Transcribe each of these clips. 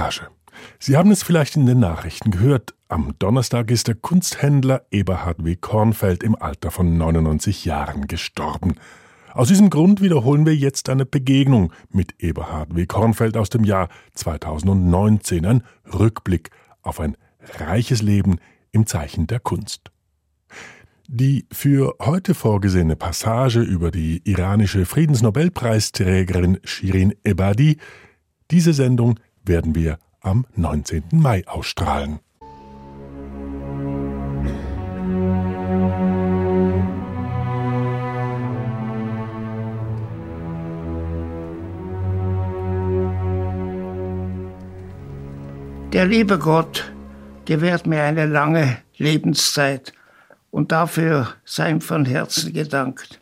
Passage. Sie haben es vielleicht in den Nachrichten gehört. Am Donnerstag ist der Kunsthändler Eberhard W. Kornfeld im Alter von 99 Jahren gestorben. Aus diesem Grund wiederholen wir jetzt eine Begegnung mit Eberhard W. Kornfeld aus dem Jahr 2019, ein Rückblick auf ein reiches Leben im Zeichen der Kunst. Die für heute vorgesehene Passage über die iranische Friedensnobelpreisträgerin Shirin Ebadi, diese Sendung werden wir am 19. Mai ausstrahlen. Der liebe Gott gewährt mir eine lange Lebenszeit und dafür sei ihm von Herzen gedankt.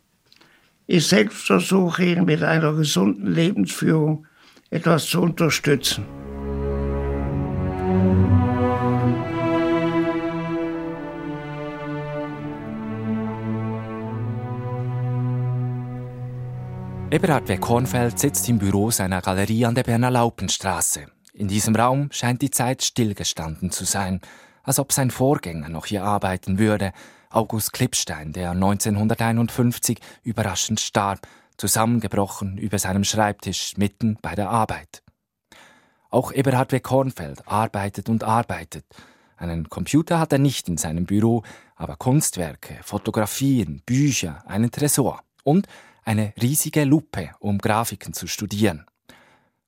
Ich selbst versuche ihn mit einer gesunden Lebensführung etwas zu unterstützen. Eberhard W. Kornfeld sitzt im Büro seiner Galerie an der Berner Laupenstraße. In diesem Raum scheint die Zeit stillgestanden zu sein, als ob sein Vorgänger noch hier arbeiten würde, August Klippstein, der 1951 überraschend starb, zusammengebrochen über seinem Schreibtisch mitten bei der Arbeit. Auch Eberhard W. Kornfeld arbeitet und arbeitet. Einen Computer hat er nicht in seinem Büro, aber Kunstwerke, Fotografien, Bücher, einen Tresor und eine riesige Lupe, um Grafiken zu studieren.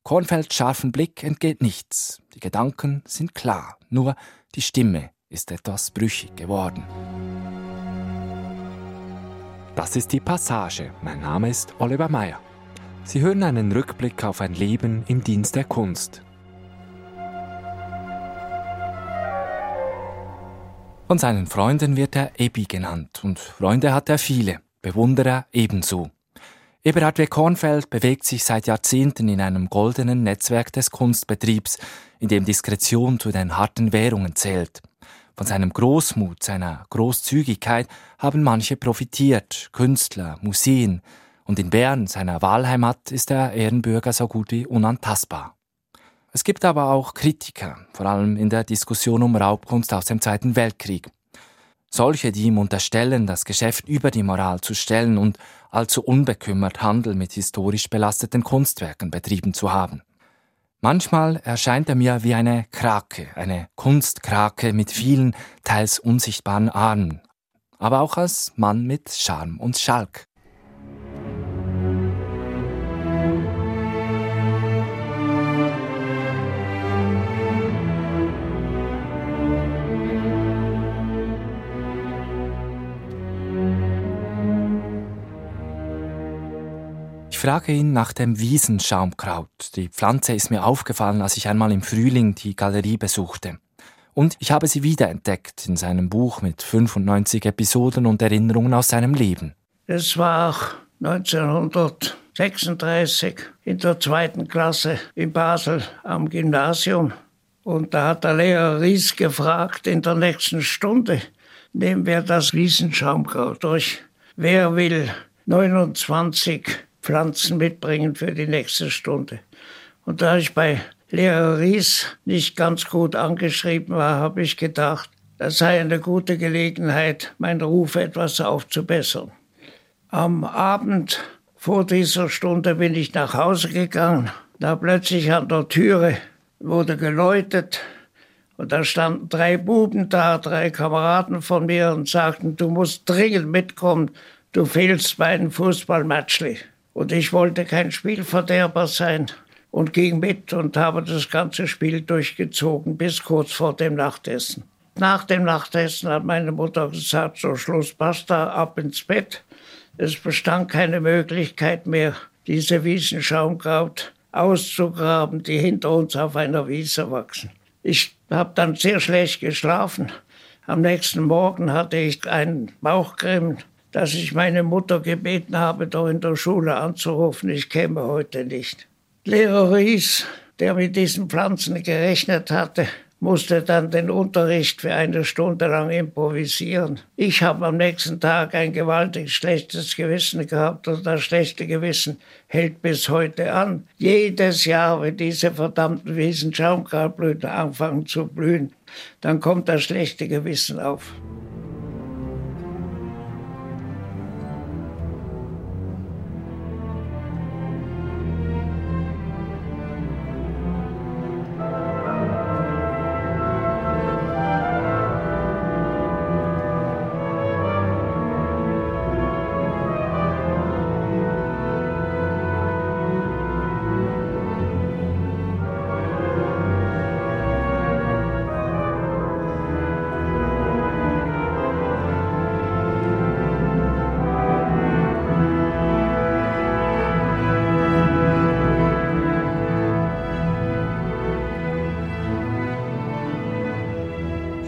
Kornfelds scharfen Blick entgeht nichts. Die Gedanken sind klar, nur die Stimme ist etwas brüchig geworden. Das ist die Passage. Mein Name ist Oliver Meyer. Sie hören einen Rückblick auf ein Leben im Dienst der Kunst. Von seinen Freunden wird er Ebi genannt und Freunde hat er viele, Bewunderer ebenso. Eberhard W. Kornfeld bewegt sich seit Jahrzehnten in einem goldenen Netzwerk des Kunstbetriebs, in dem Diskretion zu den harten Währungen zählt. Von seinem Großmut, seiner Großzügigkeit haben manche profitiert, Künstler, Museen, und in Bern, seiner Wahlheimat, ist der Ehrenbürger so gut wie unantastbar. Es gibt aber auch Kritiker, vor allem in der Diskussion um Raubkunst aus dem Zweiten Weltkrieg. Solche, die ihm unterstellen, das Geschäft über die Moral zu stellen und allzu unbekümmert Handel mit historisch belasteten Kunstwerken betrieben zu haben. Manchmal erscheint er mir wie eine Krake, eine Kunstkrake mit vielen, teils unsichtbaren Armen, aber auch als Mann mit Charme und Schalk. Frage ihn nach dem Wiesenschaumkraut. Die Pflanze ist mir aufgefallen, als ich einmal im Frühling die Galerie besuchte. Und ich habe sie wiederentdeckt in seinem Buch mit 95 Episoden und Erinnerungen aus seinem Leben. Es war 1936 in der zweiten Klasse in Basel am Gymnasium. Und da hat der Lehrer Ries gefragt in der nächsten Stunde, nehmen wir das Wiesenschaumkraut durch. Wer will 29 Pflanzen mitbringen für die nächste Stunde. Und da ich bei Lehrer Ries nicht ganz gut angeschrieben war, habe ich gedacht, das sei eine gute Gelegenheit, meinen Ruf etwas aufzubessern. Am Abend vor dieser Stunde bin ich nach Hause gegangen. Da plötzlich an der Türe wurde geläutet und da standen drei Buben da, drei Kameraden von mir und sagten, du musst dringend mitkommen, du fehlst bei einem Fußballmatchli. Und ich wollte kein Spielverderber sein und ging mit und habe das ganze Spiel durchgezogen bis kurz vor dem Nachtessen. Nach dem Nachtessen hat meine Mutter gesagt, so Schluss, basta, ab ins Bett. Es bestand keine Möglichkeit mehr, diese Wiesenschaumkraut auszugraben, die hinter uns auf einer Wiese wachsen. Ich habe dann sehr schlecht geschlafen. Am nächsten Morgen hatte ich einen Bauchcreme dass ich meine Mutter gebeten habe, doch in der Schule anzurufen, ich käme heute nicht. Lehrer Ries, der mit diesen Pflanzen gerechnet hatte, musste dann den Unterricht für eine Stunde lang improvisieren. Ich habe am nächsten Tag ein gewaltig schlechtes Gewissen gehabt und das schlechte Gewissen hält bis heute an. Jedes Jahr, wenn diese verdammten Wiesenschaumkrautblüten anfangen zu blühen, dann kommt das schlechte Gewissen auf.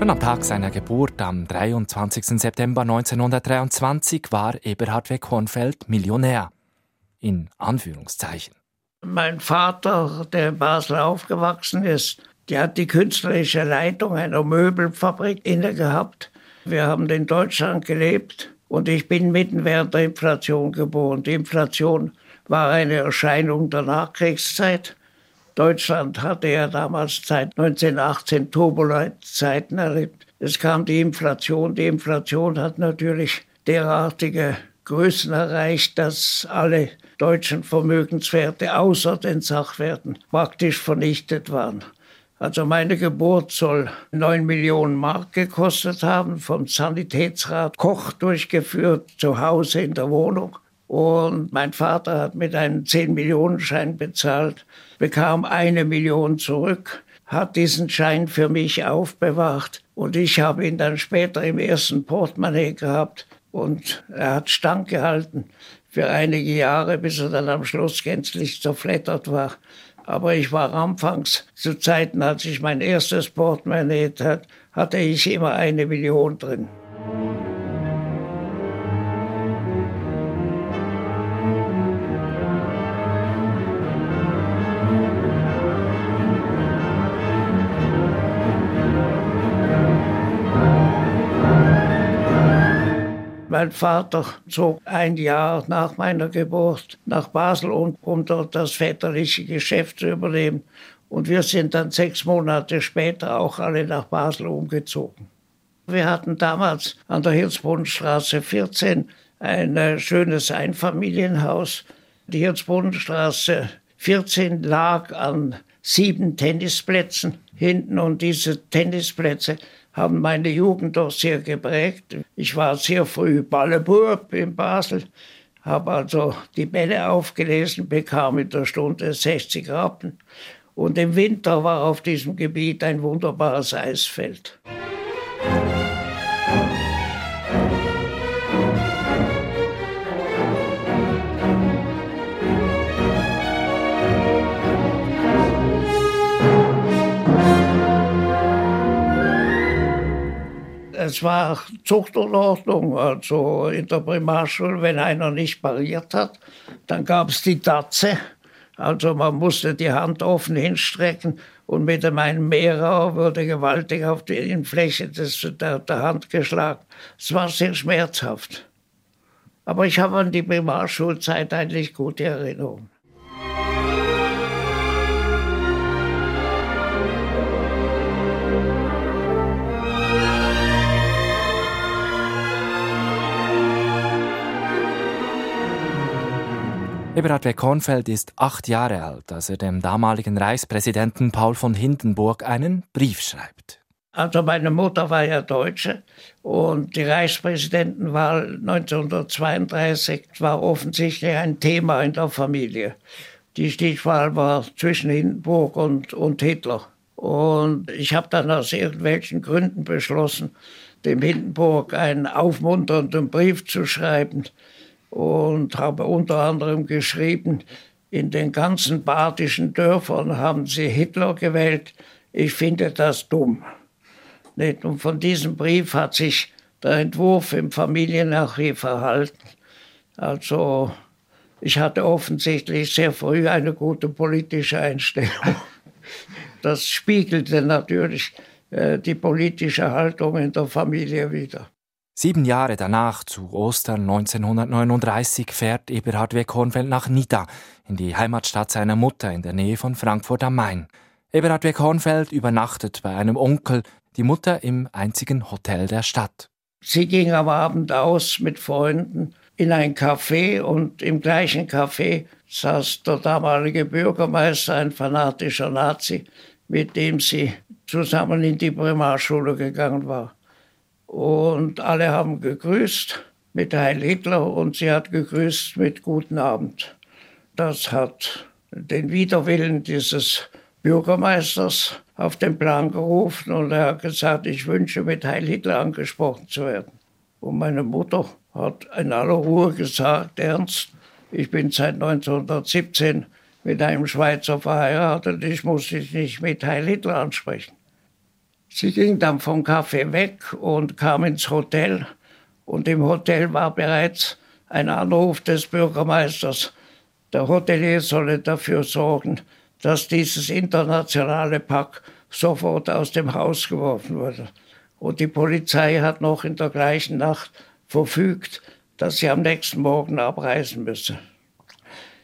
Schon am Tag seiner Geburt, am 23. September 1923, war Eberhard W. Kornfeld Millionär. In Anführungszeichen. Mein Vater, der in Basel aufgewachsen ist, der hat die künstlerische Leitung einer Möbelfabrik inne gehabt. Wir haben in Deutschland gelebt und ich bin mitten während der Inflation geboren. Die Inflation war eine Erscheinung der Nachkriegszeit. Deutschland hatte ja damals seit 1918 turbulente Zeiten erlebt. Es kam die Inflation. Die Inflation hat natürlich derartige Größen erreicht, dass alle deutschen Vermögenswerte außer den Sachwerten praktisch vernichtet waren. Also meine Geburt soll 9 Millionen Mark gekostet haben, vom Sanitätsrat Koch durchgeführt, zu Hause in der Wohnung. Und mein Vater hat mit einem 10-Millionen-Schein bezahlt, bekam eine Million zurück, hat diesen Schein für mich aufbewahrt und ich habe ihn dann später im ersten Portemonnaie gehabt und er hat stand gehalten für einige Jahre, bis er dann am Schluss gänzlich zerflettert war. Aber ich war anfangs, zu Zeiten, als ich mein erstes Portemonnaie hatte, hatte ich immer eine Million drin. Mein Vater zog ein Jahr nach meiner Geburt nach Basel, um, um dort das väterliche Geschäft zu übernehmen. Und wir sind dann sechs Monate später auch alle nach Basel umgezogen. Wir hatten damals an der Hirzbodenstraße 14 ein äh, schönes Einfamilienhaus. Die Hirzbodenstraße 14 lag an sieben Tennisplätzen hinten und diese Tennisplätze haben meine Jugend doch sehr geprägt. Ich war sehr früh Ballebub in Basel, habe also die Bälle aufgelesen, bekam in der Stunde 60 Rappen. Und im Winter war auf diesem Gebiet ein wunderbares Eisfeld. Es war Zuchtunordnung, also in der Primarschule, wenn einer nicht pariert hat, dann gab es die Tatze. Also man musste die Hand offen hinstrecken und mit einem Mehrer wurde gewaltig auf die Innenfläche des, der, der Hand geschlagen. Es war sehr schmerzhaft. Aber ich habe an die Primarschulzeit eigentlich gute Erinnerungen. Eberhard W. Kornfeld ist acht Jahre alt, als er dem damaligen Reichspräsidenten Paul von Hindenburg einen Brief schreibt. Also meine Mutter war ja Deutsche und die Reichspräsidentenwahl 1932 war offensichtlich ein Thema in der Familie. Die Stichwahl war zwischen Hindenburg und, und Hitler. Und ich habe dann aus irgendwelchen Gründen beschlossen, dem Hindenburg einen aufmunternden Brief zu schreiben, und habe unter anderem geschrieben, in den ganzen badischen Dörfern haben sie Hitler gewählt. Ich finde das dumm. Und von diesem Brief hat sich der Entwurf im Familienarchiv erhalten. Also ich hatte offensichtlich sehr früh eine gute politische Einstellung. das spiegelte natürlich äh, die politische Haltung in der Familie wider. Sieben Jahre danach, zu Ostern 1939, fährt Eberhard W. Nach Nida, in die Heimatstadt seiner Mutter in der Nähe von Frankfurt am Main. Eberhard W. Übernachtet bei einem Onkel, die Mutter im einzigen Hotel der Stadt. Sie ging am Abend aus mit Freunden in ein Café und im gleichen Café saß der damalige Bürgermeister, ein fanatischer Nazi, mit dem sie zusammen in die Primarschule gegangen war. Und alle haben gegrüßt mit Heil Hitler und sie hat gegrüßt mit Guten Abend. Das hat den Widerwillen dieses Bürgermeisters auf den Plan gerufen und er hat gesagt, ich wünsche mit Heil Hitler angesprochen zu werden. Und meine Mutter hat in aller Ruhe gesagt, Ernst, ich bin seit 1917 mit einem Schweizer verheiratet, ich muss dich nicht mit Heil Hitler ansprechen. Sie ging dann vom Café weg und kam ins Hotel. Und im Hotel war bereits ein Anruf des Bürgermeisters. Der Hotelier solle dafür sorgen, dass dieses internationale Pack sofort aus dem Haus geworfen wurde. Und die Polizei hat noch in der gleichen Nacht verfügt, dass sie am nächsten Morgen abreisen müsse.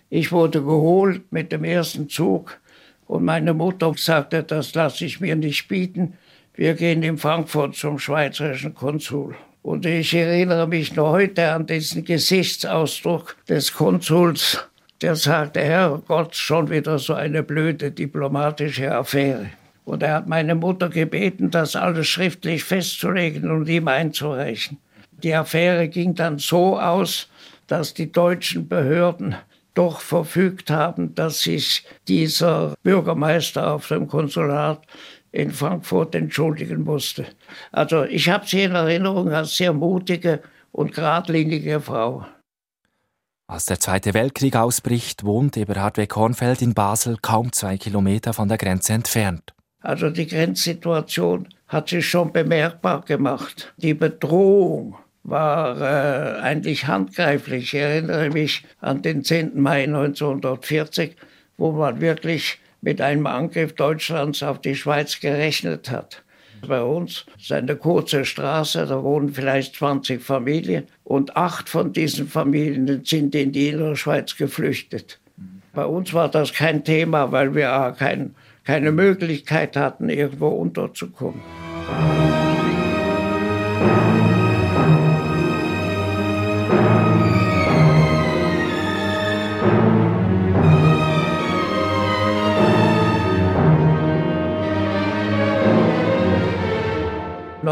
Ich wurde geholt mit dem ersten Zug und meine Mutter sagte, das lasse ich mir nicht bieten. Wir gehen in Frankfurt zum schweizerischen Konsul. Und ich erinnere mich noch heute an diesen Gesichtsausdruck des Konsuls, der sagte, Herr Gott, schon wieder so eine blöde diplomatische Affäre. Und er hat meine Mutter gebeten, das alles schriftlich festzulegen und ihm einzureichen. Die Affäre ging dann so aus, dass die deutschen Behörden doch verfügt haben, dass sich dieser Bürgermeister auf dem Konsulat in Frankfurt entschuldigen musste. Also ich habe sie in Erinnerung als sehr mutige und geradlinige Frau. Als der Zweite Weltkrieg ausbricht, wohnt Eberhard W. Kornfeld in Basel kaum zwei Kilometer von der Grenze entfernt. Also die Grenzsituation hat sich schon bemerkbar gemacht. Die Bedrohung war äh, eigentlich handgreiflich. Ich erinnere mich an den 10. Mai 1940, wo man wirklich mit einem Angriff Deutschlands auf die Schweiz gerechnet hat. Bei uns ist eine kurze Straße, da wohnen vielleicht 20 Familien und acht von diesen Familien sind in die Innerschweiz geflüchtet. Bei uns war das kein Thema, weil wir kein, keine Möglichkeit hatten, irgendwo unterzukommen.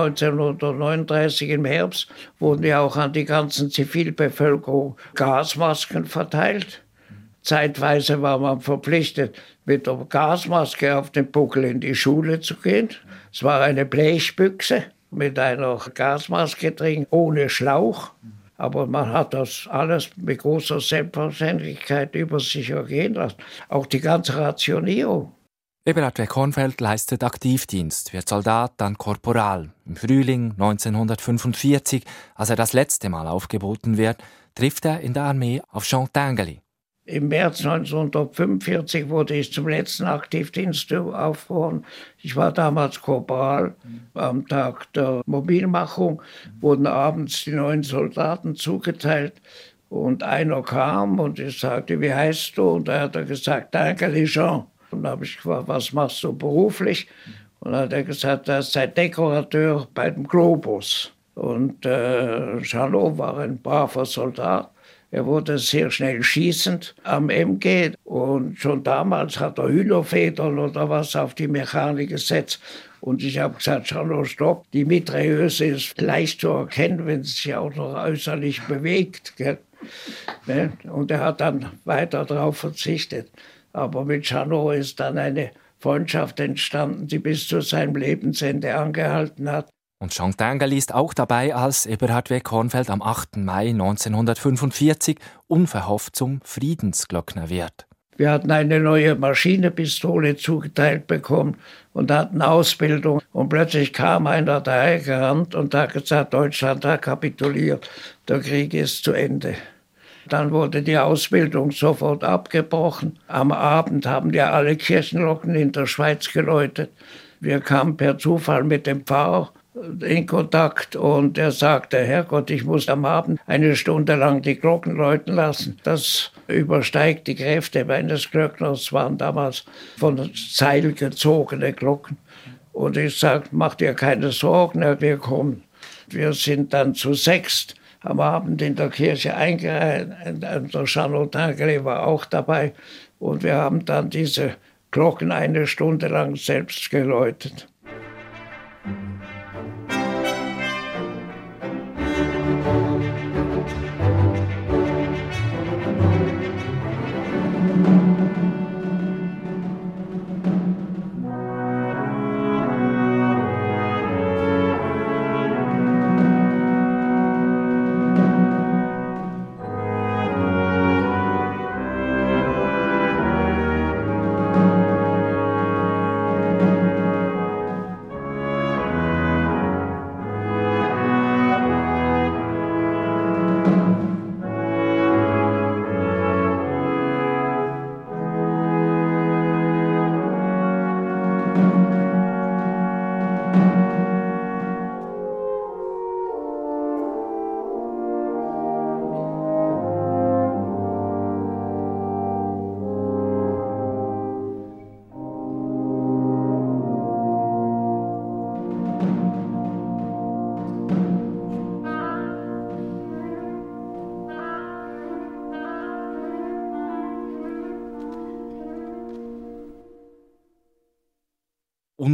1939 im Herbst wurden ja auch an die ganzen Zivilbevölkerung Gasmasken verteilt. Zeitweise war man verpflichtet, mit der Gasmaske auf dem Buckel in die Schule zu gehen. Es war eine Blechbüchse mit einer Gasmaske drin, ohne Schlauch. Aber man hat das alles mit großer Selbstverständlichkeit über sich ergehen lassen. Auch die ganze Rationierung. Eberhard W. Kornfeld leistet Aktivdienst, wird Soldat, dann Korporal. Im Frühling 1945, als er das letzte Mal aufgeboten wird, trifft er in der Armee auf Jean Tinguely. Im März 1945 wurde ich zum letzten Aktivdienst aufgehoben. Ich war damals Korporal. Am Tag der Mobilmachung wurden abends die neuen Soldaten zugeteilt. Und einer kam und ich sagte, wie heißt du? Und er hat gesagt, danke, Jean. Und da habe ich gefragt, was machst du beruflich? Und dann hat er gesagt, er sei Dekorateur bei dem Globus. Und äh, Charlot war ein braver Soldat. Er wurde sehr schnell schießend am MG und schon damals hat er Hühnerfedern oder was auf die Mechanik gesetzt. Und ich habe gesagt, Charlot, stopp, die Mitrailleuse ist leicht zu erkennen, wenn sie sich auch noch äußerlich bewegt. Ne? Und er hat dann weiter darauf verzichtet. Aber mit Chanot ist dann eine Freundschaft entstanden, die bis zu seinem Lebensende angehalten hat. Und Jean Tinguely ist auch dabei, als Eberhard W. Kornfeld am 8. Mai 1945 unverhofft zum Friedensglockner wird. Wir hatten eine neue Maschinenpistole zugeteilt bekommen und hatten Ausbildung. Und plötzlich kam einer dahergerannt und hat gesagt, Deutschland hat kapituliert, der Krieg ist zu Ende. Dann wurde die Ausbildung sofort abgebrochen. Am Abend haben ja alle Kirchenglocken in der Schweiz geläutet. Wir kamen per Zufall mit dem Pfarrer in Kontakt und er sagte, Herrgott, ich muss am Abend eine Stunde lang die Glocken läuten lassen. Das übersteigt die Kräfte meines Glöckners, waren damals von Seil gezogene Glocken. Und ich sagte, mach dir keine Sorgen, wir kommen. Wir sind dann zu sechst am Abend in der Kirche eingereiht. Der Charlotin war auch dabei. Und wir haben dann diese Glocken eine Stunde lang selbst geläutet.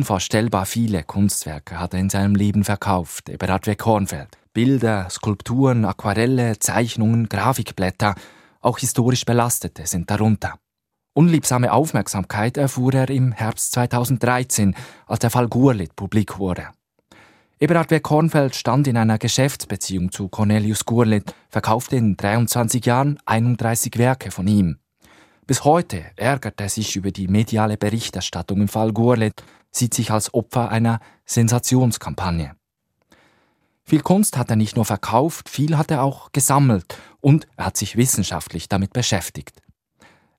Unvorstellbar viele Kunstwerke hat er in seinem Leben verkauft, Eberhard W. Kornfeld. Bilder, Skulpturen, Aquarelle, Zeichnungen, Grafikblätter, auch historisch belastete sind darunter. Unliebsame Aufmerksamkeit erfuhr er im Herbst 2013, als der Fall Gurlit publik wurde. Eberhard W. Kornfeld stand in einer Geschäftsbeziehung zu Cornelius Gurlit, verkaufte in 23 Jahren 31 Werke von ihm. Bis heute ärgert er sich über die mediale Berichterstattung im Fall Gurlit, sieht sich als Opfer einer Sensationskampagne. Viel Kunst hat er nicht nur verkauft, viel hat er auch gesammelt und er hat sich wissenschaftlich damit beschäftigt.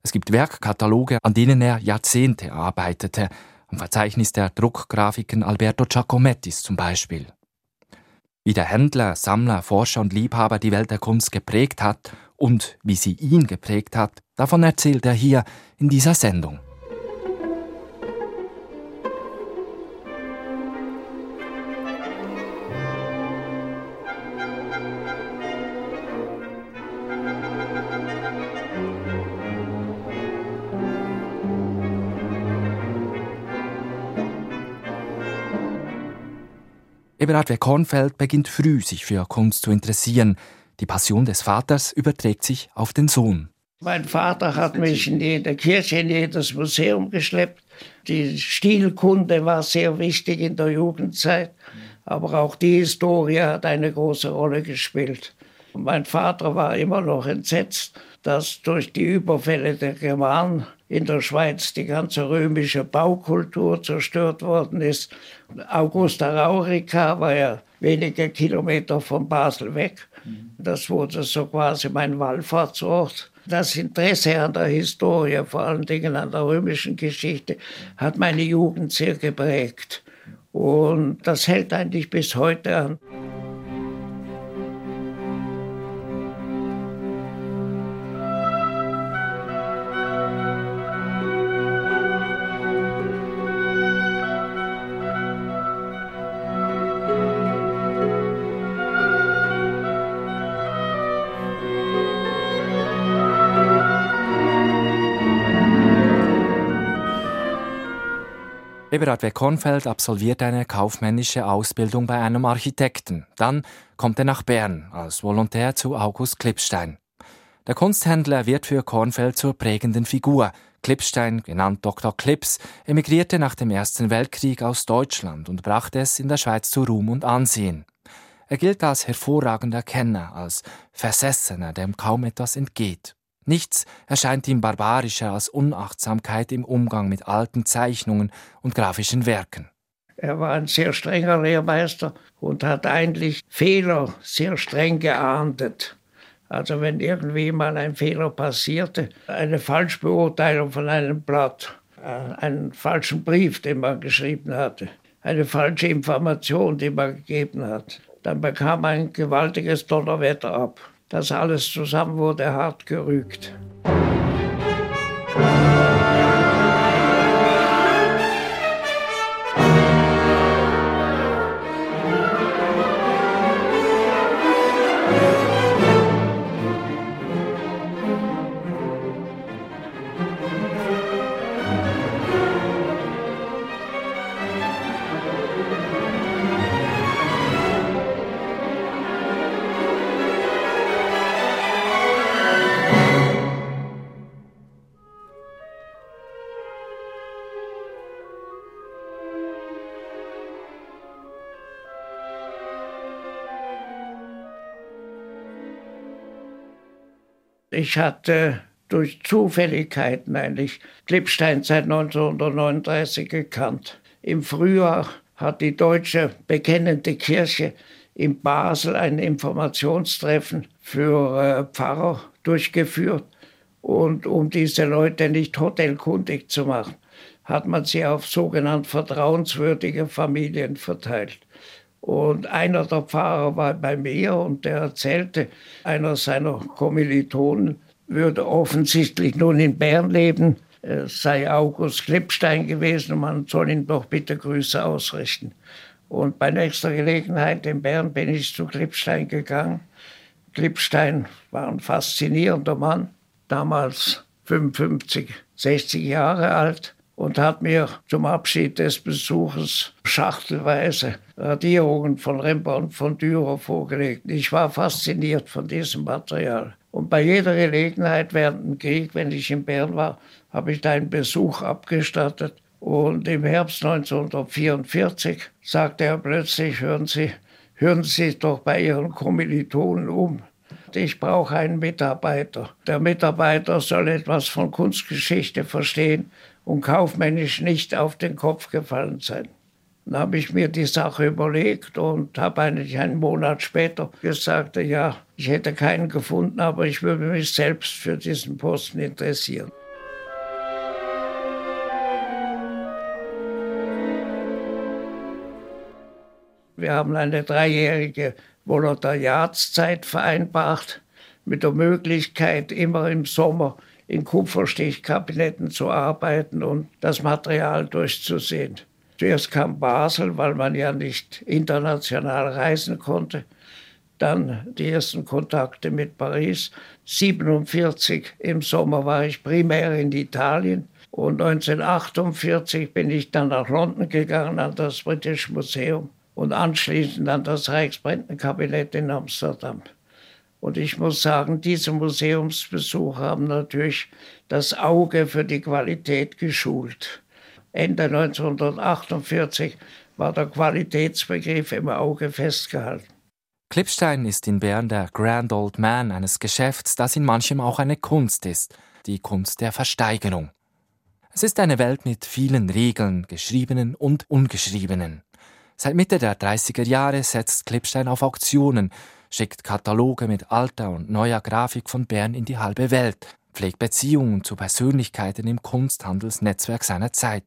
Es gibt Werkkataloge, an denen er Jahrzehnte arbeitete, am Verzeichnis der Druckgrafiken Alberto Giacomettis zum Beispiel. Wie der Händler, Sammler, Forscher und Liebhaber die Welt der Kunst geprägt hat und wie sie ihn geprägt hat, davon erzählt er hier in dieser Sendung. Eberhard W. Kornfeld beginnt früh, sich für Kunst zu interessieren. Die Passion des Vaters überträgt sich auf den Sohn. Mein Vater hat mich in jede Kirche, in jedes Museum geschleppt. Die Stilkunde war sehr wichtig in der Jugendzeit, aber auch die Historie hat eine große Rolle gespielt. Mein Vater war immer noch entsetzt, dass durch die Überfälle der Germanen in der Schweiz die ganze römische Baukultur zerstört worden ist. Augusta Raurica war ja wenige Kilometer von Basel weg. Das wurde so quasi mein Wallfahrtsort. Das Interesse an der Historie, vor allen Dingen an der römischen Geschichte, hat meine Jugend sehr geprägt. Und das hält eigentlich bis heute an. Eberhard W. Kornfeld absolviert eine kaufmännische Ausbildung bei einem Architekten. Dann kommt er nach Bern als Volontär zu August Klippstein. Der Kunsthändler wird für Kornfeld zur prägenden Figur. Klippstein, genannt Dr. Klips, emigrierte nach dem Ersten Weltkrieg aus Deutschland und brachte es in der Schweiz zu Ruhm und Ansehen. Er gilt als hervorragender Kenner, als Versessener, dem kaum etwas entgeht. Nichts erscheint ihm barbarischer als Unachtsamkeit im Umgang mit alten Zeichnungen und grafischen Werken. Er war ein sehr strenger Lehrmeister und hat eigentlich Fehler sehr streng geahndet. Also wenn irgendwie mal ein Fehler passierte, eine Falschbeurteilung von einem Blatt, äh, einen falschen Brief, den man geschrieben hatte, eine falsche Information, die man gegeben hat, dann bekam ein gewaltiges Donnerwetter ab. Das alles zusammen wurde hart gerügt. Ich hatte durch Zufälligkeiten eigentlich Klippstein seit 1939 gekannt. Im Frühjahr hat die deutsche bekennende Kirche in Basel ein Informationstreffen für äh, Pfarrer durchgeführt. Und um diese Leute nicht hotelkundig zu machen, hat man sie auf sogenannte vertrauenswürdige Familien verteilt. Und einer der Pfarrer war bei mir und der erzählte, einer seiner Kommilitonen würde offensichtlich nun in Bern leben, es sei August Klippstein gewesen man soll ihm doch bitte Grüße ausrichten. Und bei nächster Gelegenheit in Bern bin ich zu Klippstein gegangen. Klippstein war ein faszinierender Mann, damals 55, 60 Jahre alt und hat mir zum Abschied des Besuches schachtelweise Radierungen von Rembrandt von Dürer vorgelegt. Ich war fasziniert von diesem Material. Und bei jeder Gelegenheit während dem Krieg, wenn ich in Bern war, habe ich da einen Besuch abgestattet. Und im Herbst 1944 sagte er plötzlich, hören Sie, hören Sie doch bei Ihren Kommilitonen um. Ich brauche einen Mitarbeiter. Der Mitarbeiter soll etwas von Kunstgeschichte verstehen und kaufmännisch nicht auf den Kopf gefallen sein. Dann habe ich mir die Sache überlegt und habe eigentlich einen Monat später gesagt, ja, ich hätte keinen gefunden, aber ich würde mich selbst für diesen Posten interessieren. Wir haben eine dreijährige Volontariatszeit vereinbart mit der Möglichkeit, immer im Sommer in Kupferstichkabinetten zu arbeiten und das Material durchzusehen. Zuerst kam Basel, weil man ja nicht international reisen konnte. Dann die ersten Kontakte mit Paris. 1947 im Sommer war ich primär in Italien. Und 1948 bin ich dann nach London gegangen an das British Museum und anschließend an das Reichsbrennenkabinett in Amsterdam. Und ich muss sagen, diese Museumsbesuche haben natürlich das Auge für die Qualität geschult. Ende 1948 war der Qualitätsbegriff im Auge festgehalten. Klippstein ist in Bern der Grand Old Man eines Geschäfts, das in manchem auch eine Kunst ist, die Kunst der Versteigerung. Es ist eine Welt mit vielen Regeln, geschriebenen und ungeschriebenen. Seit Mitte der 30er Jahre setzt Klippstein auf Auktionen, schickt Kataloge mit alter und neuer Grafik von Bern in die halbe Welt, pflegt Beziehungen zu Persönlichkeiten im Kunsthandelsnetzwerk seiner Zeit.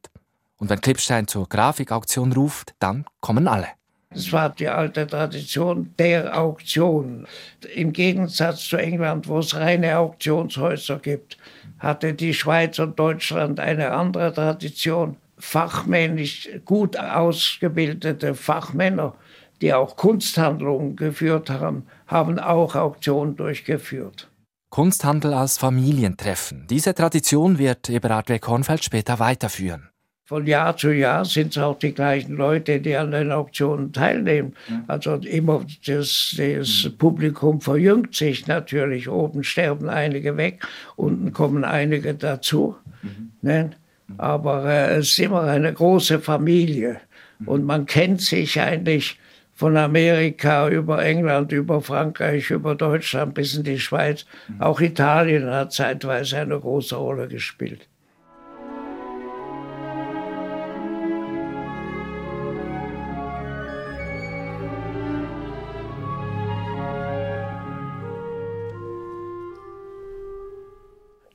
Und wenn Klippstein zur Grafikauktion ruft, dann kommen alle. Es war die alte Tradition der Auktion. Im Gegensatz zu England, wo es reine Auktionshäuser gibt, hatte die Schweiz und Deutschland eine andere Tradition. Fachmännisch gut ausgebildete Fachmänner die auch Kunsthandlungen geführt haben, haben auch Auktionen durchgeführt. Kunsthandel als Familientreffen. Diese Tradition wird Eberhard W. Kornfeld später weiterführen. Von Jahr zu Jahr sind es auch die gleichen Leute, die an den Auktionen teilnehmen. Also immer das, das Publikum verjüngt sich natürlich. Oben sterben einige weg, unten kommen einige dazu. Mhm. Ne? Aber äh, es ist immer eine große Familie. Und man kennt sich eigentlich von Amerika über England, über Frankreich, über Deutschland bis in die Schweiz. Auch Italien hat zeitweise eine große Rolle gespielt.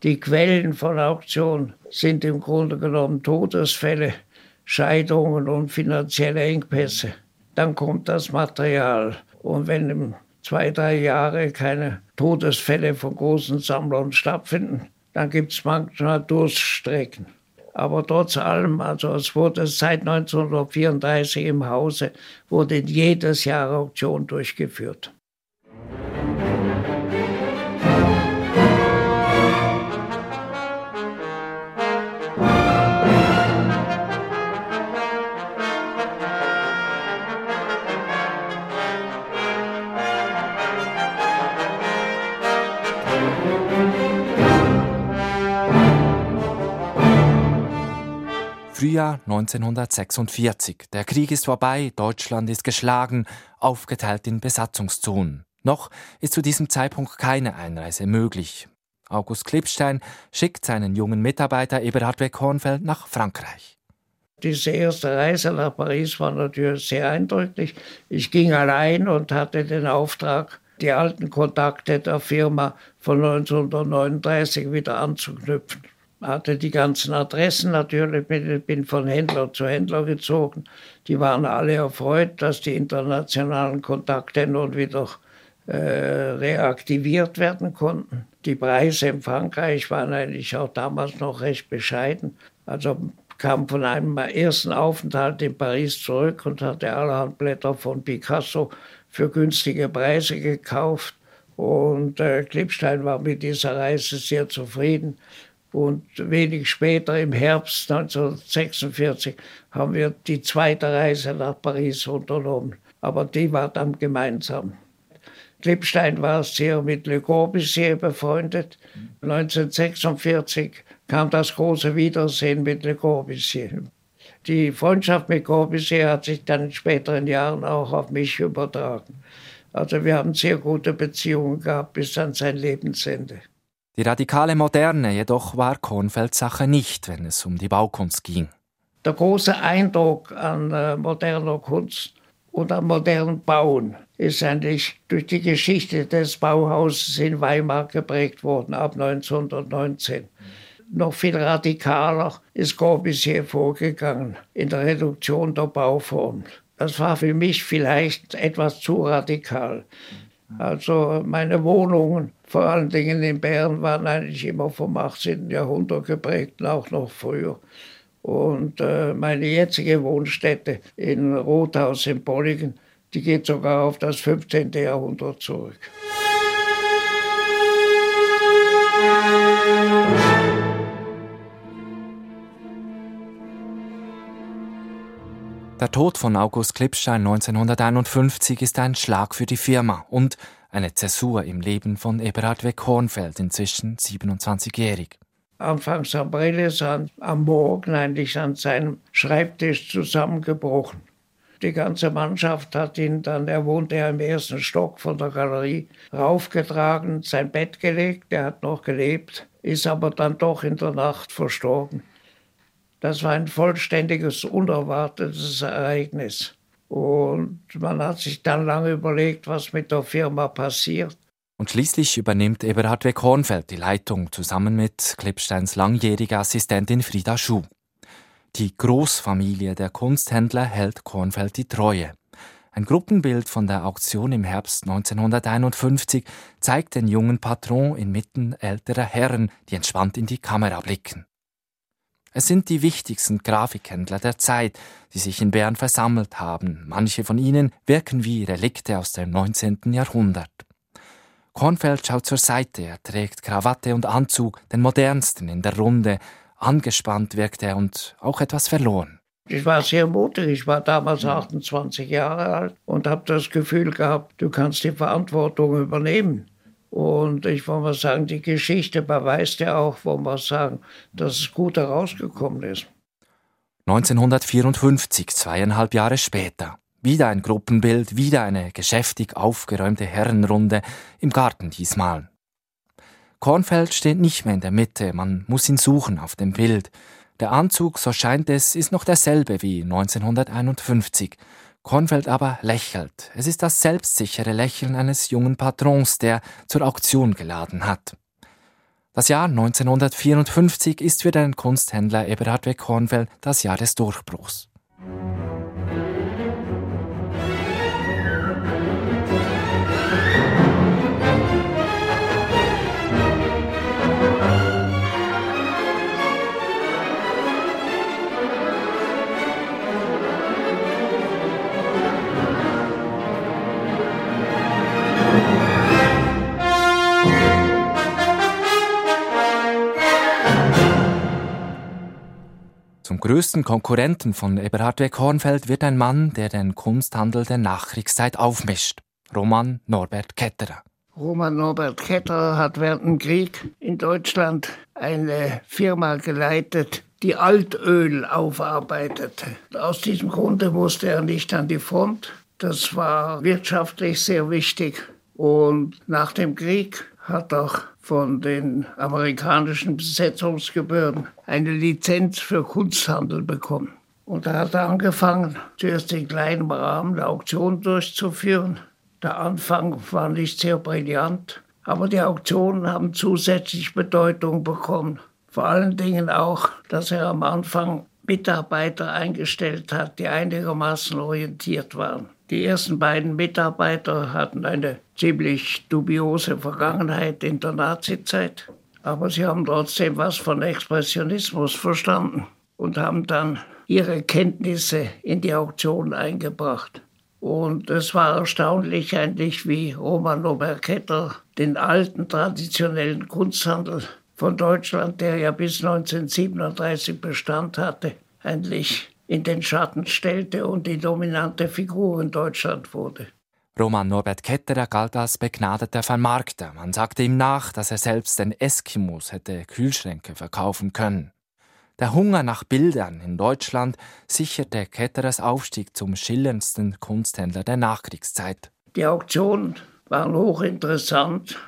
Die Quellen von Auktionen sind im Grunde genommen Todesfälle, Scheidungen und finanzielle Engpässe. Dann kommt das Material. Und wenn zwei, drei Jahre keine Todesfälle von großen Sammlern stattfinden, dann gibt es manchmal Durststrecken. Aber trotz allem, also es wurde seit 1934 im Hause, wurde jedes Jahr Auktion durchgeführt. Frühjahr 1946. Der Krieg ist vorbei, Deutschland ist geschlagen, aufgeteilt in Besatzungszonen. Noch ist zu diesem Zeitpunkt keine Einreise möglich. August Klipstein schickt seinen jungen Mitarbeiter Eberhard W. Kornfeld nach Frankreich. Diese erste Reise nach Paris war natürlich sehr eindrücklich. Ich ging allein und hatte den Auftrag, die alten Kontakte der Firma von 1939 wieder anzuknüpfen hatte die ganzen Adressen natürlich, bin von Händler zu Händler gezogen. Die waren alle erfreut, dass die internationalen Kontakte nun wieder äh, reaktiviert werden konnten. Die Preise in Frankreich waren eigentlich auch damals noch recht bescheiden. Also kam von einem ersten Aufenthalt in Paris zurück und hatte allerhand Blätter von Picasso für günstige Preise gekauft. Und äh, Klippstein war mit dieser Reise sehr zufrieden. Und wenig später, im Herbst 1946, haben wir die zweite Reise nach Paris unternommen. Aber die war dann gemeinsam. Klippstein war sehr mit Le Corbusier befreundet. 1946 kam das große Wiedersehen mit Le Corbusier. Die Freundschaft mit Corbusier hat sich dann in späteren Jahren auch auf mich übertragen. Also wir haben sehr gute Beziehungen gehabt bis an sein Lebensende. Die radikale Moderne jedoch war Kornfelds Sache nicht, wenn es um die Baukunst ging. Der große Eindruck an äh, moderner Kunst und an modernen Bauen ist eigentlich durch die Geschichte des Bauhauses in Weimar geprägt worden ab 1919. Noch viel radikaler ist Corbusier vorgegangen in der Reduktion der Bauform. Das war für mich vielleicht etwas zu radikal. Also meine Wohnungen, vor allen Dingen in Bern, waren eigentlich immer vom 18. Jahrhundert geprägt, auch noch früher. Und äh, meine jetzige Wohnstätte in Rothaus in Bolligen, die geht sogar auf das 15. Jahrhundert zurück. Der Tod von August Klippstein 1951 ist ein Schlag für die Firma und eine Zäsur im Leben von Eberhard W. Kornfeld, inzwischen 27-jährig. Anfangs April ist er am Morgen eigentlich an seinem Schreibtisch zusammengebrochen. Die ganze Mannschaft hat ihn dann, er wohnte ja im ersten Stock von der Galerie, raufgetragen, sein Bett gelegt, er hat noch gelebt, ist aber dann doch in der Nacht verstorben. Das war ein vollständiges, unerwartetes Ereignis. Und man hat sich dann lange überlegt, was mit der Firma passiert. Und schließlich übernimmt Eberhard W. Kornfeld die Leitung zusammen mit Klippsteins langjähriger Assistentin Frieda Schuh. Die Großfamilie der Kunsthändler hält Kornfeld die Treue. Ein Gruppenbild von der Auktion im Herbst 1951 zeigt den jungen Patron inmitten älterer Herren, die entspannt in die Kamera blicken. Es sind die wichtigsten Grafikhändler der Zeit, die sich in Bern versammelt haben. Manche von ihnen wirken wie Relikte aus dem 19. Jahrhundert. Kornfeld schaut zur Seite, er trägt Krawatte und Anzug, den modernsten in der Runde. Angespannt wirkt er und auch etwas verloren. Ich war sehr mutig. Ich war damals 28 Jahre alt und habe das Gefühl gehabt, du kannst die Verantwortung übernehmen. Und ich wollte mal sagen, die Geschichte beweist ja auch, wo man sagen, dass es gut herausgekommen ist. 1954, zweieinhalb Jahre später. Wieder ein Gruppenbild, wieder eine geschäftig aufgeräumte Herrenrunde, im Garten diesmal. Kornfeld steht nicht mehr in der Mitte, man muss ihn suchen auf dem Bild. Der Anzug, so scheint es, ist noch derselbe wie 1951. Kornfeld aber lächelt. Es ist das selbstsichere Lächeln eines jungen Patrons, der zur Auktion geladen hat. Das Jahr 1954 ist für den Kunsthändler Eberhard W. Kornfeld das Jahr des Durchbruchs. Größten Konkurrenten von Eberhard W. Kornfeld wird ein Mann, der den Kunsthandel der Nachkriegszeit aufmischt. Roman Norbert Ketterer. Roman Norbert Ketterer hat während dem Krieg in Deutschland eine Firma geleitet, die Altöl aufarbeitete. Aus diesem Grunde musste er nicht an die Front. Das war wirtschaftlich sehr wichtig. Und nach dem Krieg hat auch von den amerikanischen Besetzungsgebühren eine Lizenz für Kunsthandel bekommen. Und da hat er angefangen, zuerst in kleinem Rahmen eine Auktion durchzuführen. Der Anfang war nicht sehr brillant, aber die Auktionen haben zusätzlich Bedeutung bekommen. Vor allen Dingen auch, dass er am Anfang Mitarbeiter eingestellt hat, die einigermaßen orientiert waren. Die ersten beiden Mitarbeiter hatten eine ziemlich dubiose Vergangenheit in der Nazizeit, aber sie haben trotzdem was von Expressionismus verstanden und haben dann ihre Kenntnisse in die Auktion eingebracht. Und es war erstaunlich eigentlich, wie Roman Oberketter den alten traditionellen Kunsthandel von Deutschland, der ja bis 1937 Bestand hatte, eigentlich in den Schatten stellte und die dominante Figur in Deutschland wurde. Roman Norbert Ketterer galt als begnadeter Vermarkter. Man sagte ihm nach, dass er selbst den Eskimos hätte Kühlschränke verkaufen können. Der Hunger nach Bildern in Deutschland sicherte Ketterers Aufstieg zum schillerndsten Kunsthändler der Nachkriegszeit. Die Auktionen waren hochinteressant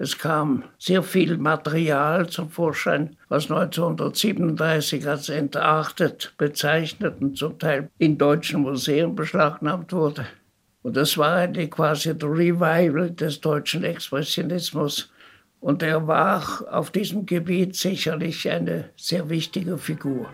es kam sehr viel Material zum Vorschein, was 1937 als entartet bezeichnet und zum Teil in deutschen Museen beschlagnahmt wurde. Und das war eigentlich quasi der Revival des deutschen Expressionismus. Und er war auf diesem Gebiet sicherlich eine sehr wichtige Figur.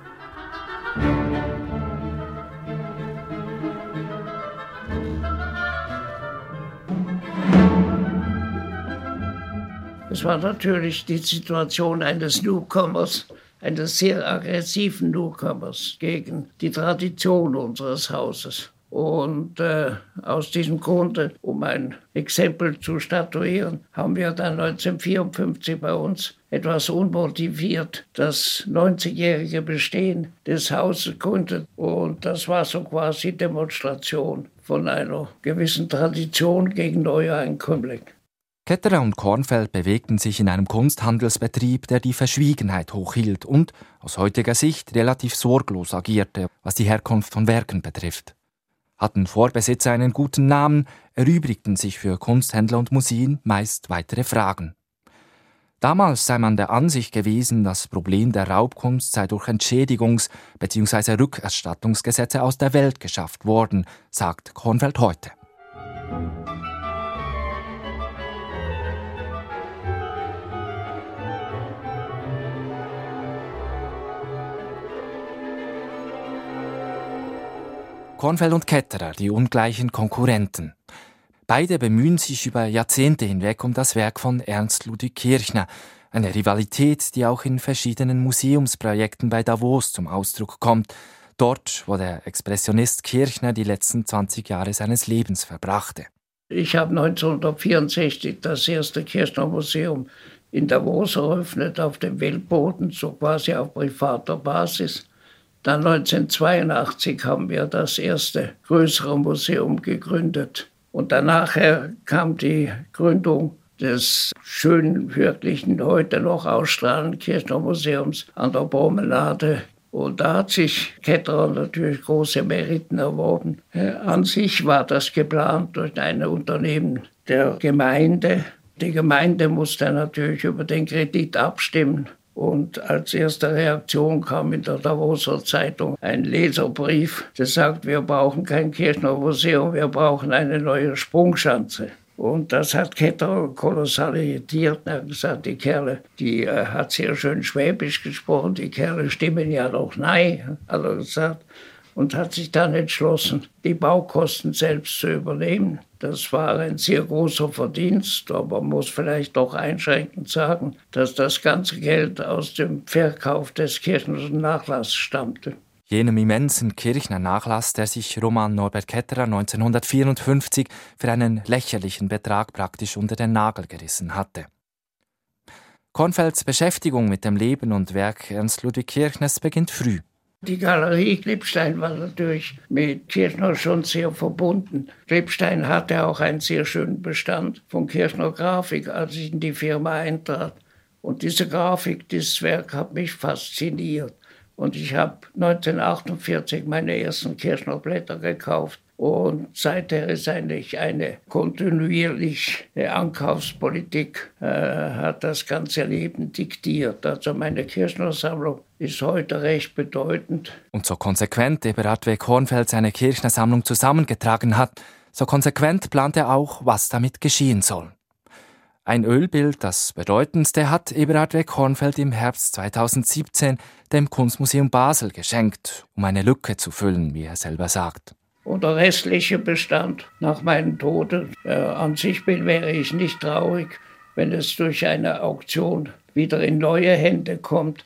Es war natürlich die Situation eines Newcomers, eines sehr aggressiven Newcomers gegen die Tradition unseres Hauses. Und äh, aus diesem Grunde, um ein Exempel zu statuieren, haben wir dann 1954 bei uns etwas unmotiviert das 90-jährige Bestehen des Hauses gründet. Und das war so quasi Demonstration von einer gewissen Tradition gegen neue Einkömmlinge. Ketterer und Kornfeld bewegten sich in einem Kunsthandelsbetrieb, der die Verschwiegenheit hochhielt und aus heutiger Sicht relativ sorglos agierte, was die Herkunft von Werken betrifft. Hatten Vorbesitzer einen guten Namen, erübrigten sich für Kunsthändler und Museen meist weitere Fragen. Damals sei man der Ansicht gewesen, das Problem der Raubkunst sei durch Entschädigungs- bzw. Rückerstattungsgesetze aus der Welt geschafft worden, sagt Kornfeld heute. Kornfeld und Ketterer, die ungleichen Konkurrenten. Beide bemühen sich über Jahrzehnte hinweg um das Werk von Ernst Ludwig Kirchner, eine Rivalität, die auch in verschiedenen Museumsprojekten bei Davos zum Ausdruck kommt, dort, wo der Expressionist Kirchner die letzten 20 Jahre seines Lebens verbrachte. Ich habe 1964 das erste Kirchner Museum in Davos eröffnet, auf dem Weltboden, so quasi auf privater Basis. Dann 1982 haben wir das erste größere Museum gegründet. Und danach kam die Gründung des schönen, wirklichen, heute noch ausstrahlenden Kirchner Museums an der Promenade. Und da hat sich Ketterer natürlich große Meriten erworben. Äh, an sich war das geplant durch ein Unternehmen der Gemeinde. Die Gemeinde musste natürlich über den Kredit abstimmen. Und als erste Reaktion kam in der Davoser Zeitung ein Leserbrief, der sagt, wir brauchen kein Kirchner Museum, wir brauchen eine neue Sprungschanze. Und das hat Ketter kolossal irritiert. Er hat gesagt, die Kerle, die äh, hat sehr schön Schwäbisch gesprochen, die Kerle stimmen ja doch nein, hat er gesagt. Und hat sich dann entschlossen, die Baukosten selbst zu übernehmen. Das war ein sehr großer Verdienst, aber man muss vielleicht doch einschränkend sagen, dass das ganze Geld aus dem Verkauf des kirchlichen Nachlasses stammte jenem immensen Kirchner Nachlass, der sich Roman Norbert Ketterer 1954 für einen lächerlichen Betrag praktisch unter den Nagel gerissen hatte. Kornfelds Beschäftigung mit dem Leben und Werk Ernst Ludwig Kirchners beginnt früh. Die Galerie Klipstein war natürlich mit Kirchner schon sehr verbunden. Klipstein hatte auch einen sehr schönen Bestand von Kirchner Grafik, als ich in die Firma eintrat. Und diese Grafik, dieses Werk hat mich fasziniert. Und ich habe 1948 meine ersten Kirschner Blätter gekauft. Und seither ist eigentlich eine kontinuierliche Ankaufspolitik, äh, hat das ganze Leben diktiert. Also meine Kirchner-Sammlung ist heute recht bedeutend. Und so konsequent Eberhard W. Kornfeld seine Kirchner-Sammlung zusammengetragen hat, so konsequent plant er auch, was damit geschehen soll. Ein Ölbild, das bedeutendste, hat Eberhard W. Kornfeld im Herbst 2017 dem Kunstmuseum Basel geschenkt, um eine Lücke zu füllen, wie er selber sagt. Und der restliche Bestand nach meinem Tode, äh, an sich bin, wäre ich nicht traurig, wenn es durch eine Auktion wieder in neue Hände kommt.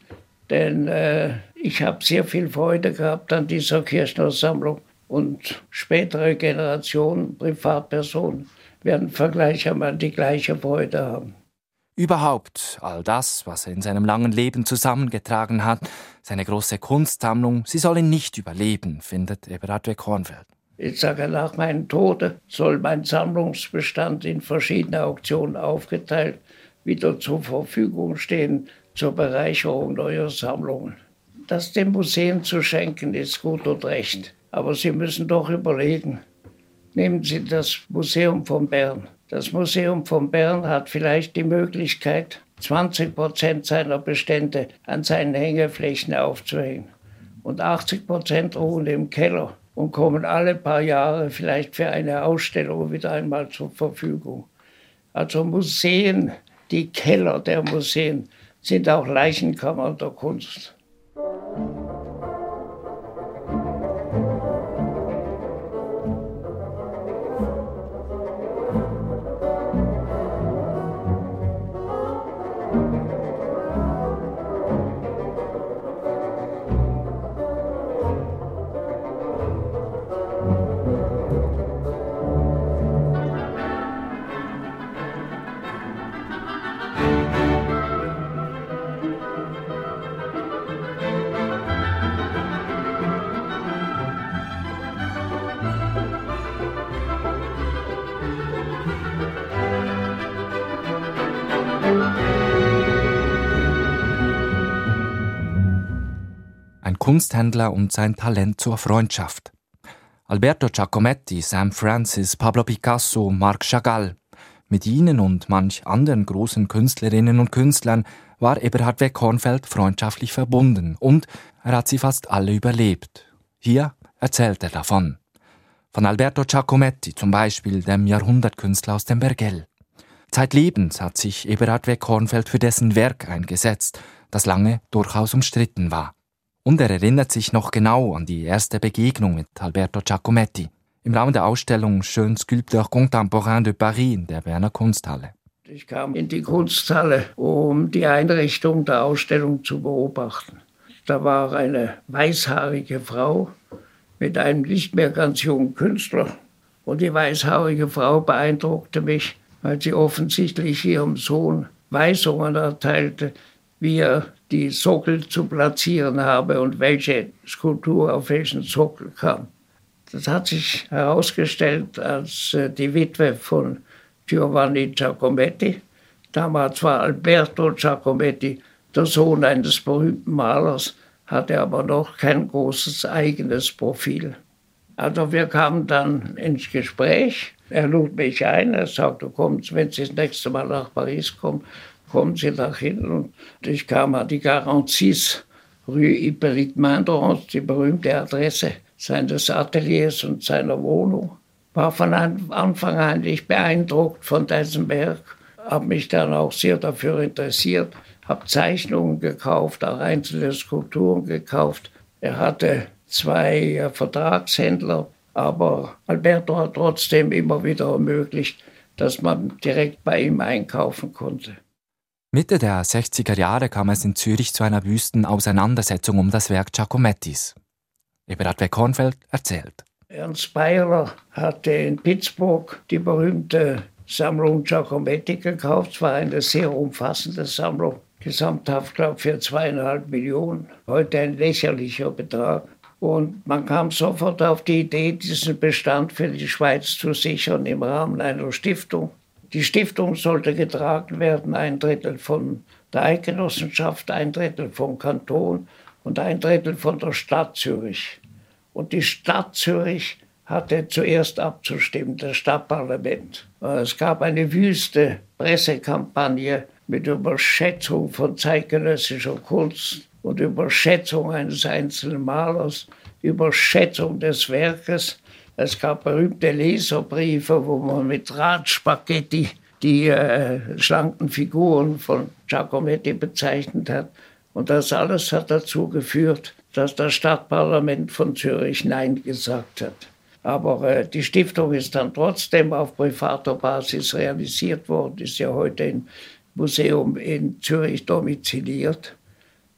Denn äh, ich habe sehr viel Freude gehabt an dieser Kirchner Sammlung und spätere Generationen, Privatpersonen, werden vergleichermaßen die gleiche Freude haben. Überhaupt all das, was er in seinem langen Leben zusammengetragen hat, seine große Kunstsammlung, sie soll ihn nicht überleben, findet Eberhard W. Kornfeld. Ich sage, nach meinem Tode soll mein Sammlungsbestand in verschiedene Auktionen aufgeteilt wieder zur Verfügung stehen zur Bereicherung neuer Sammlungen. Das dem Museum zu schenken ist gut und recht. Aber Sie müssen doch überlegen, Nehmen Sie das Museum von Bern. Das Museum von Bern hat vielleicht die Möglichkeit, 20 Prozent seiner Bestände an seinen Hängeflächen aufzuhängen. Und 80 Prozent ruhen im Keller und kommen alle paar Jahre vielleicht für eine Ausstellung wieder einmal zur Verfügung. Also Museen, die Keller der Museen, sind auch Leichenkammern der Kunst. Kunsthändler und sein Talent zur Freundschaft. Alberto Giacometti, Sam Francis, Pablo Picasso, Marc Chagall. Mit ihnen und manch anderen großen Künstlerinnen und Künstlern war Eberhard W. Kornfeld freundschaftlich verbunden und er hat sie fast alle überlebt. Hier erzählt er davon. Von Alberto Giacometti zum Beispiel, dem Jahrhundertkünstler aus dem Bergell. Zeitlebens hat sich Eberhard W. Kornfeld für dessen Werk eingesetzt, das lange durchaus umstritten war. Und er erinnert sich noch genau an die erste Begegnung mit Alberto Giacometti im Rahmen der Ausstellung Jeune Sculpteur Contemporain de Paris in der Berner Kunsthalle. Ich kam in die Kunsthalle, um die Einrichtung der Ausstellung zu beobachten. Da war eine weißhaarige Frau mit einem nicht mehr ganz jungen Künstler. Und die weißhaarige Frau beeindruckte mich, weil sie offensichtlich ihrem Sohn Weisungen erteilte, wie er die Sockel zu platzieren habe und welche Skulptur auf welchen Sockel kam. Das hat sich herausgestellt als äh, die Witwe von Giovanni Giacometti. Damals war Alberto Giacometti der Sohn eines berühmten Malers, hatte aber noch kein großes eigenes Profil. Also wir kamen dann ins Gespräch. Er lud mich ein, er sagte, kommt, wenn Sie das nächste Mal nach Paris kommen, kommen Sie nach hinten. Und ich kam an die 46 Rue Hippolyte Mandrons, die berühmte Adresse seines Ateliers und seiner Wohnung. War von Anfang an nicht beeindruckt von diesem Werk, habe mich dann auch sehr dafür interessiert, habe Zeichnungen gekauft, auch einzelne Skulpturen gekauft. Er hatte zwei äh, Vertragshändler, aber Alberto hat trotzdem immer wieder ermöglicht, dass man direkt bei ihm einkaufen konnte. Mitte der 60er Jahre kam es in Zürich zu einer wüsten Auseinandersetzung um das Werk Giacomettis. Eberhard W. Kornfeld erzählt. Ernst Beiler hatte in Pittsburgh die berühmte Sammlung Giacometti gekauft. Es war eine sehr umfassende Sammlung. Gesamthaft, glaube ich, für zweieinhalb Millionen. Heute ein lächerlicher Betrag. Und man kam sofort auf die Idee, diesen Bestand für die Schweiz zu sichern im Rahmen einer Stiftung. Die Stiftung sollte getragen werden, ein Drittel von der Eidgenossenschaft, ein Drittel vom Kanton und ein Drittel von der Stadt Zürich. Und die Stadt Zürich hatte zuerst abzustimmen, das Stadtparlament. Es gab eine wüste Pressekampagne mit Überschätzung von zeitgenössischer Kunst und Überschätzung eines einzelnen Malers, Überschätzung des Werkes. Es gab berühmte Leserbriefe, wo man mit Radspaghetti die äh, schlanken Figuren von Giacometti bezeichnet hat. Und das alles hat dazu geführt, dass das Stadtparlament von Zürich Nein gesagt hat. Aber äh, die Stiftung ist dann trotzdem auf privater Basis realisiert worden, ist ja heute im Museum in Zürich domiziliert.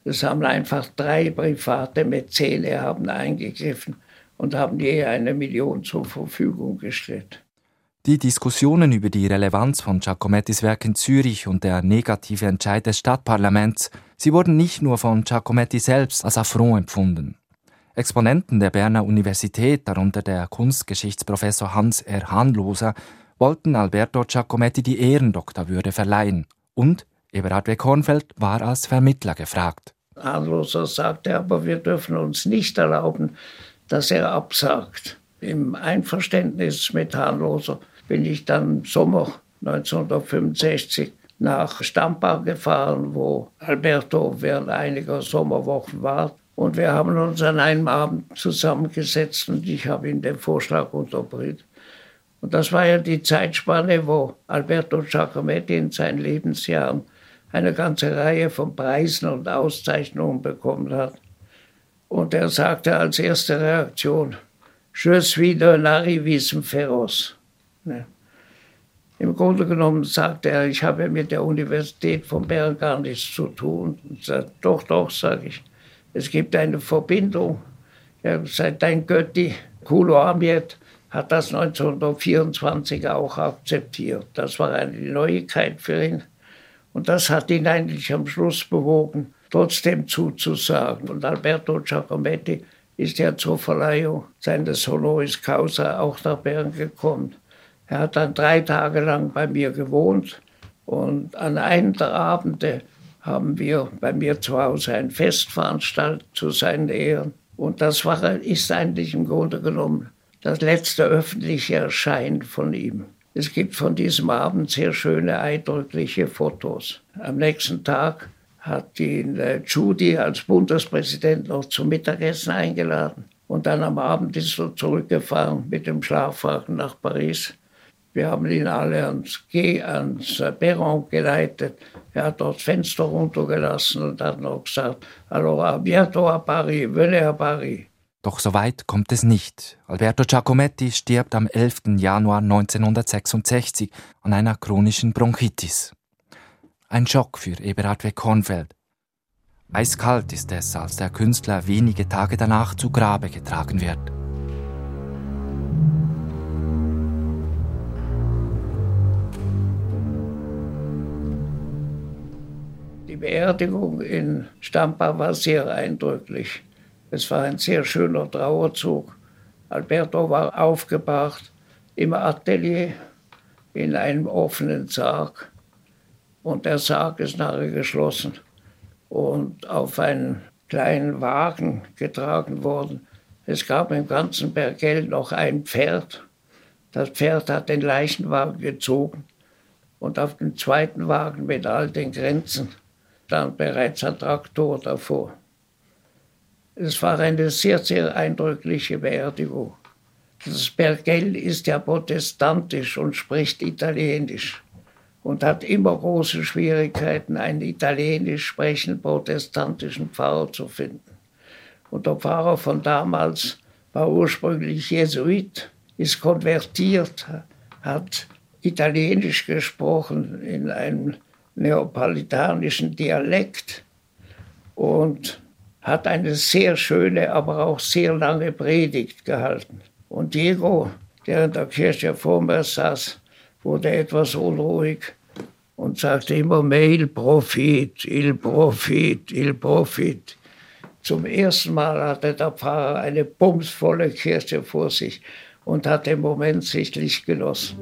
Es haben einfach drei private Mäzene haben eingegriffen und haben je eine Million zur Verfügung gestellt. Die Diskussionen über die Relevanz von Giacomettis Werk in Zürich und der negative Entscheid des Stadtparlaments, sie wurden nicht nur von Giacometti selbst als Affront empfunden. Exponenten der Berner Universität, darunter der Kunstgeschichtsprofessor Hans R. Hahnloser, wollten Alberto Giacometti die Ehrendoktorwürde verleihen und Eberhard W. Kornfeld war als Vermittler gefragt. Hahnloser sagte aber, wir dürfen uns nicht erlauben, dass er absagt. Im Einverständnis mit Hahnloser bin ich dann im Sommer 1965 nach Stampa gefahren, wo Alberto während einiger Sommerwochen war. Und wir haben uns an einem Abend zusammengesetzt und ich habe ihm den Vorschlag unterbreitet. Und das war ja die Zeitspanne, wo Alberto Giacometti in seinen Lebensjahren eine ganze Reihe von Preisen und Auszeichnungen bekommen hat. Und er sagte als erste Reaktion, Je suis d'un arrivisme féroce. Ne? Im Grunde genommen sagte er, ich habe mit der Universität von Bern gar nichts zu tun. Sagt, doch, doch, sage ich, es gibt eine Verbindung. Ja, seit dein Götti, Kulo Amiet, hat das 1924 auch akzeptiert. Das war eine Neuigkeit für ihn. Und das hat ihn eigentlich am Schluss bewogen, trotzdem zuzusagen. Und Alberto Giacometti ist ja zur Verleihung seines Honoris Causa auch nach Bern gekommen. Er hat dann drei Tage lang bei mir gewohnt und an einem der Abende haben wir bei mir zu Hause ein Fest veranstaltet zu seinen Ehren. Und das war, ist eigentlich im Grunde genommen das letzte öffentliche Erscheinen von ihm. Es gibt von diesem Abend sehr schöne, eindrückliche Fotos. Am nächsten Tag hat ihn äh, Judy als Bundespräsident noch zum Mittagessen eingeladen. Und dann am Abend ist er zurückgefahren mit dem Schlafwagen nach Paris. Wir haben ihn alle ans, ans Perron geleitet. Er hat dort Fenster runtergelassen und hat noch gesagt, alors à bientôt à Paris, venez à Paris. Doch so weit kommt es nicht. Alberto Giacometti stirbt am 11. Januar 1966 an einer chronischen Bronchitis. Ein Schock für Eberhard W. Kornfeld. Eiskalt ist es, als der Künstler wenige Tage danach zu Grabe getragen wird. Die Beerdigung in Stampa war sehr eindrücklich. Es war ein sehr schöner Trauerzug. Alberto war aufgebracht im Atelier in einem offenen Sarg. Und der Sarg ist nachher geschlossen und auf einen kleinen Wagen getragen worden. Es gab im ganzen Bergell noch ein Pferd. Das Pferd hat den Leichenwagen gezogen und auf dem zweiten Wagen mit all den Grenzen stand bereits ein Traktor davor. Es war eine sehr, sehr eindrückliche Beerdigung. Das Bergell ist ja protestantisch und spricht Italienisch und hat immer große Schwierigkeiten, einen italienisch sprechenden protestantischen Pfarrer zu finden. Und der Pfarrer von damals war ursprünglich Jesuit, ist konvertiert, hat Italienisch gesprochen in einem neapolitanischen Dialekt und hat eine sehr schöne, aber auch sehr lange Predigt gehalten. Und Diego, der in der Kirche vor mir saß, wurde etwas unruhig und sagte immer mehr il profit, il profit, il profit. Zum ersten Mal hatte der Pfarrer eine bumsvolle Kirche vor sich und hat den Moment sichtlich genossen.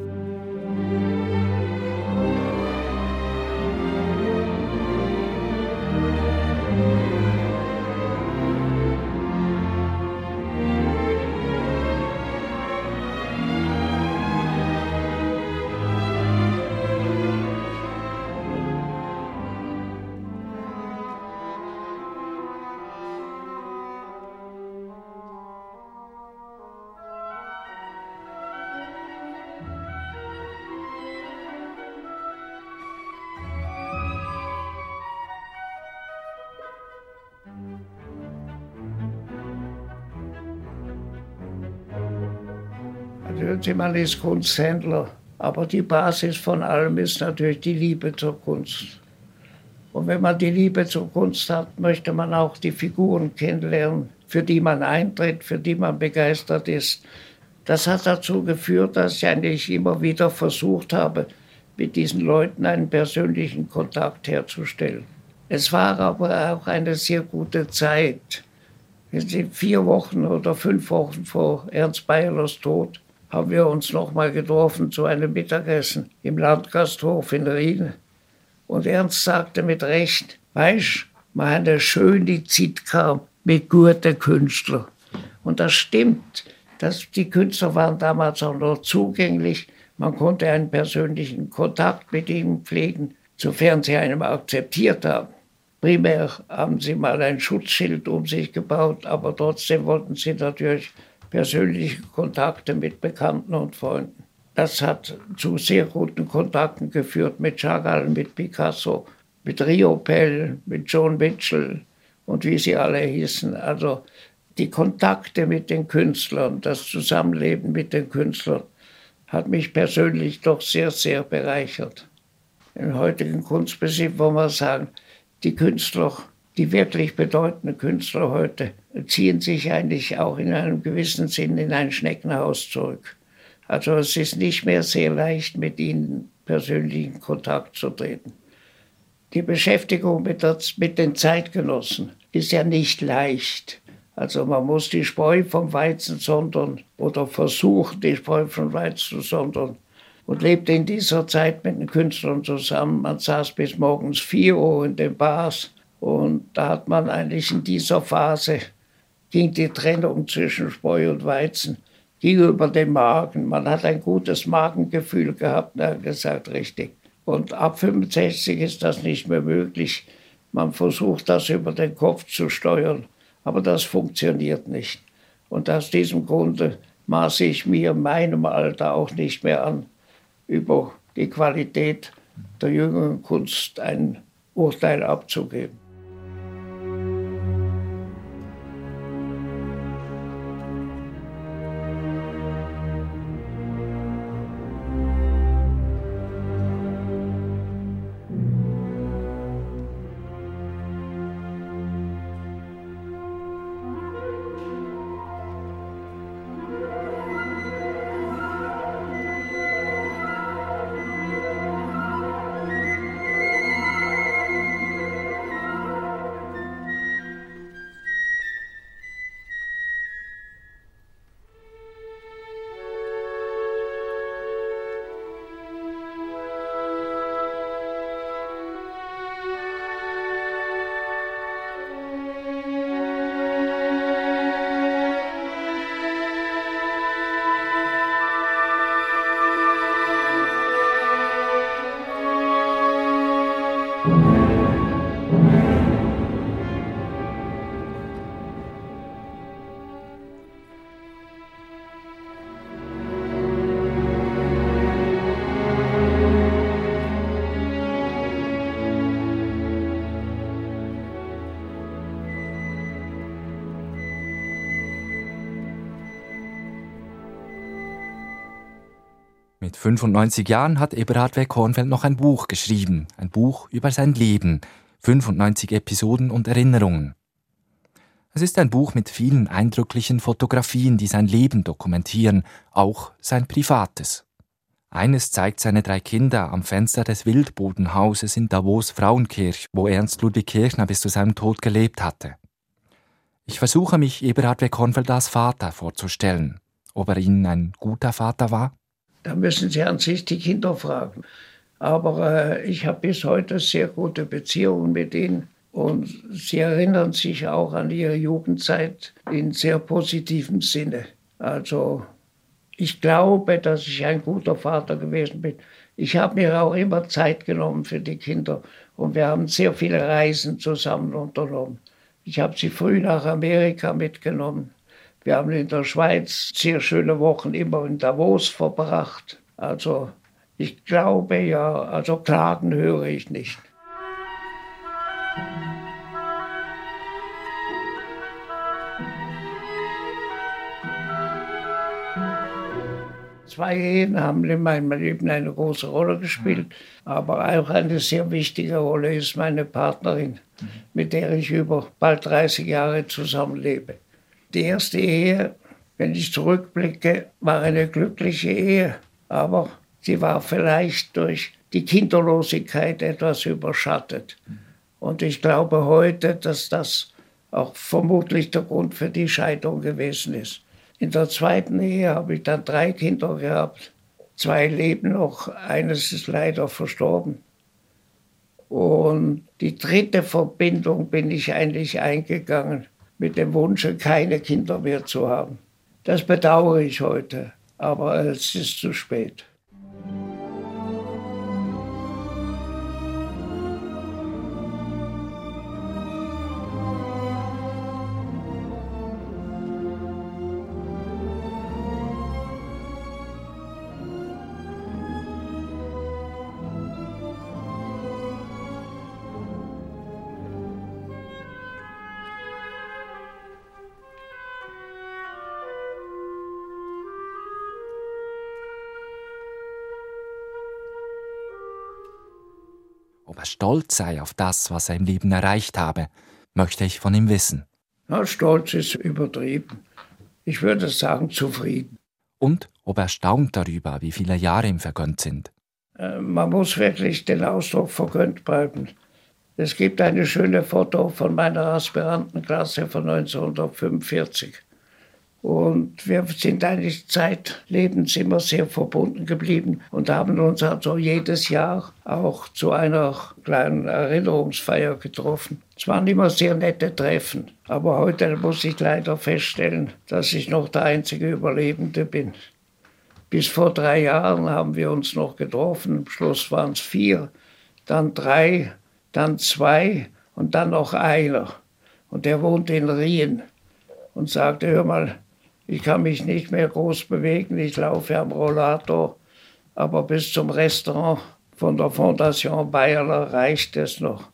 Man ist Kunsthändler, aber die Basis von allem ist natürlich die Liebe zur Kunst. Und wenn man die Liebe zur Kunst hat, möchte man auch die Figuren kennenlernen, für die man eintritt, für die man begeistert ist. Das hat dazu geführt, dass ich eigentlich immer wieder versucht habe, mit diesen Leuten einen persönlichen Kontakt herzustellen. Es war aber auch eine sehr gute Zeit. Wir sind vier Wochen oder fünf Wochen vor Ernst Bayerlers Tod haben wir uns noch mal getroffen zu einem Mittagessen im Landgasthof in Rien. Und Ernst sagte mit Recht, weißt, man eine schöne Zeit kam mit guten Künstlern. Und das stimmt. Das, die Künstler waren damals auch noch zugänglich. Man konnte einen persönlichen Kontakt mit ihnen pflegen, sofern sie einen akzeptiert haben. Primär haben sie mal ein Schutzschild um sich gebaut, aber trotzdem wollten sie natürlich persönliche Kontakte mit Bekannten und Freunden. Das hat zu sehr guten Kontakten geführt mit Chagall, mit Picasso, mit Rio Pell, mit John Mitchell und wie sie alle hießen. Also die Kontakte mit den Künstlern, das Zusammenleben mit den Künstlern hat mich persönlich doch sehr, sehr bereichert. Im heutigen Kunstbesitz wollen wir sagen, die Künstler die wirklich bedeutenden Künstler heute ziehen sich eigentlich auch in einem gewissen Sinn in ein Schneckenhaus zurück. Also es ist nicht mehr sehr leicht, mit ihnen persönlichen Kontakt zu treten. Die Beschäftigung mit, der, mit den Zeitgenossen ist ja nicht leicht. Also man muss die Spreu vom Weizen sondern oder versuchen, die Spreu vom Weizen zu sondern und lebte in dieser Zeit mit den Künstlern zusammen. Man saß bis morgens 4 Uhr in den Bars und da hat man eigentlich in dieser Phase, ging die Trennung zwischen Spreu und Weizen, ging über den Magen. Man hat ein gutes Magengefühl gehabt, hat gesagt, richtig. Und ab 65 ist das nicht mehr möglich. Man versucht das über den Kopf zu steuern, aber das funktioniert nicht. Und aus diesem Grunde maße ich mir in meinem Alter auch nicht mehr an, über die Qualität der jüngeren Kunst ein Urteil abzugeben. 95 Jahren hat Eberhard W. Kornfeld noch ein Buch geschrieben, ein Buch über sein Leben, 95 Episoden und Erinnerungen. Es ist ein Buch mit vielen eindrücklichen Fotografien, die sein Leben dokumentieren, auch sein privates. Eines zeigt seine drei Kinder am Fenster des Wildbodenhauses in Davos Frauenkirch, wo Ernst Ludwig Kirchner bis zu seinem Tod gelebt hatte. Ich versuche mich Eberhard W. Kornfeld als Vater vorzustellen. Ob er Ihnen ein guter Vater war? Da müssen Sie an sich die Kinder fragen. Aber äh, ich habe bis heute sehr gute Beziehungen mit ihnen. Und sie erinnern sich auch an ihre Jugendzeit in sehr positivem Sinne. Also ich glaube, dass ich ein guter Vater gewesen bin. Ich habe mir auch immer Zeit genommen für die Kinder und wir haben sehr viele Reisen zusammen unternommen. Ich habe sie früh nach Amerika mitgenommen. Wir haben in der Schweiz sehr schöne Wochen immer in Davos verbracht. Also ich glaube ja, also Klagen höre ich nicht. Zwei Ehen haben in meinem Leben eine große Rolle gespielt, aber auch eine sehr wichtige Rolle ist meine Partnerin, mit der ich über bald 30 Jahre zusammenlebe. Die erste Ehe, wenn ich zurückblicke, war eine glückliche Ehe, aber sie war vielleicht durch die Kinderlosigkeit etwas überschattet. Und ich glaube heute, dass das auch vermutlich der Grund für die Scheidung gewesen ist. In der zweiten Ehe habe ich dann drei Kinder gehabt. Zwei leben noch, eines ist leider verstorben. Und die dritte Verbindung bin ich eigentlich eingegangen mit dem Wunsch, keine Kinder mehr zu haben. Das bedauere ich heute, aber es ist zu spät. Stolz sei auf das, was er im Leben erreicht habe, möchte ich von ihm wissen. Na, stolz ist übertrieben. Ich würde sagen zufrieden. Und ob er staunt darüber, wie viele Jahre ihm vergönnt sind. Äh, man muss wirklich den Ausdruck vergönnt bleiben. Es gibt eine schöne Foto von meiner Aspirantenklasse von 1945. Und wir sind eigentlich zeitlebens immer sehr verbunden geblieben und haben uns also jedes Jahr auch zu einer kleinen Erinnerungsfeier getroffen. Es waren immer sehr nette Treffen, aber heute muss ich leider feststellen, dass ich noch der einzige Überlebende bin. Bis vor drei Jahren haben wir uns noch getroffen, am Schluss waren es vier, dann drei, dann zwei und dann noch einer. Und der wohnt in Rien und sagte, hör mal, ich kann mich nicht mehr groß bewegen, ich laufe am Rollator, aber bis zum Restaurant von der Fondation Bayerler reicht es noch.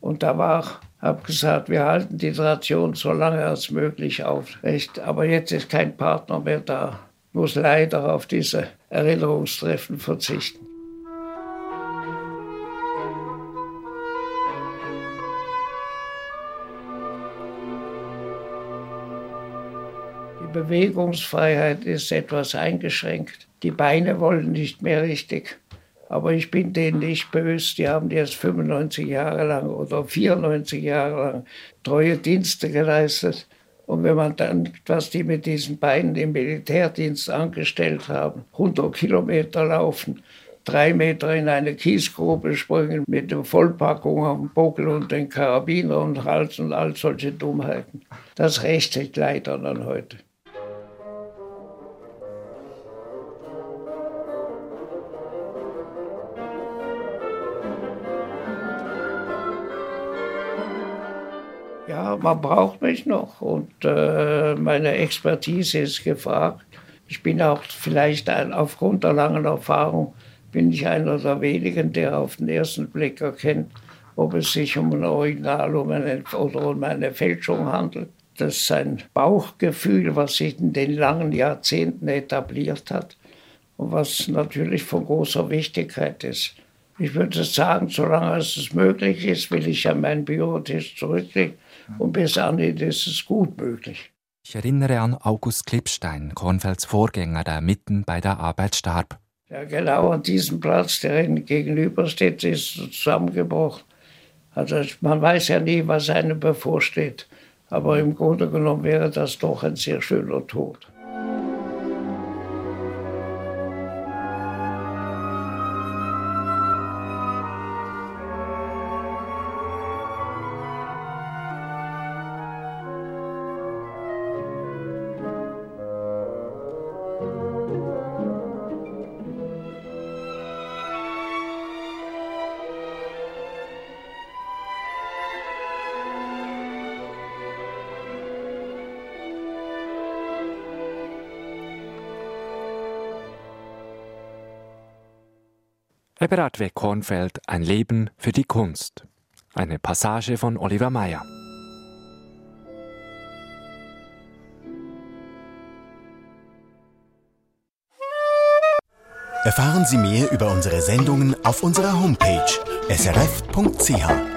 Und da war, habe gesagt, wir halten die Ration so lange als möglich aufrecht, aber jetzt ist kein Partner mehr da, muss leider auf diese Erinnerungstreffen verzichten. Bewegungsfreiheit ist etwas eingeschränkt. Die Beine wollen nicht mehr richtig. Aber ich bin denen nicht böse. Die haben jetzt 95 Jahre lang oder 94 Jahre lang treue Dienste geleistet. Und wenn man dann, was die mit diesen Beinen im Militärdienst angestellt haben, 100 Kilometer laufen, drei Meter in eine Kiesgrube springen mit der Vollpackung am Buckel und den Karabiner und Hals und all solche Dummheiten. Das rächt sich leider dann heute. Man braucht mich noch und äh, meine Expertise ist gefragt. Ich bin auch vielleicht ein, aufgrund der langen Erfahrung bin ich einer der wenigen, der auf den ersten Blick erkennt, ob es sich um ein Original um eine, oder um eine Fälschung handelt. Das ist ein Bauchgefühl, was sich in den langen Jahrzehnten etabliert hat. und was natürlich von großer Wichtigkeit ist. Ich würde sagen, solange es möglich ist, will ich ja meinen Biotisch zurücklegen und bis anhin ist es gut möglich. Ich erinnere an August Klippstein, Kornfelds Vorgänger, der mitten bei der Arbeit starb. Ja, genau an diesem Platz, der Ihnen gegenübersteht, ist zusammengebrochen. Also man weiß ja nie, was einem bevorsteht. Aber im Grunde genommen wäre das doch ein sehr schöner Tod. Eberhard W. Kornfeld Ein Leben für die Kunst. Eine Passage von Oliver Meyer. Erfahren Sie mehr über unsere Sendungen auf unserer Homepage srf.ch.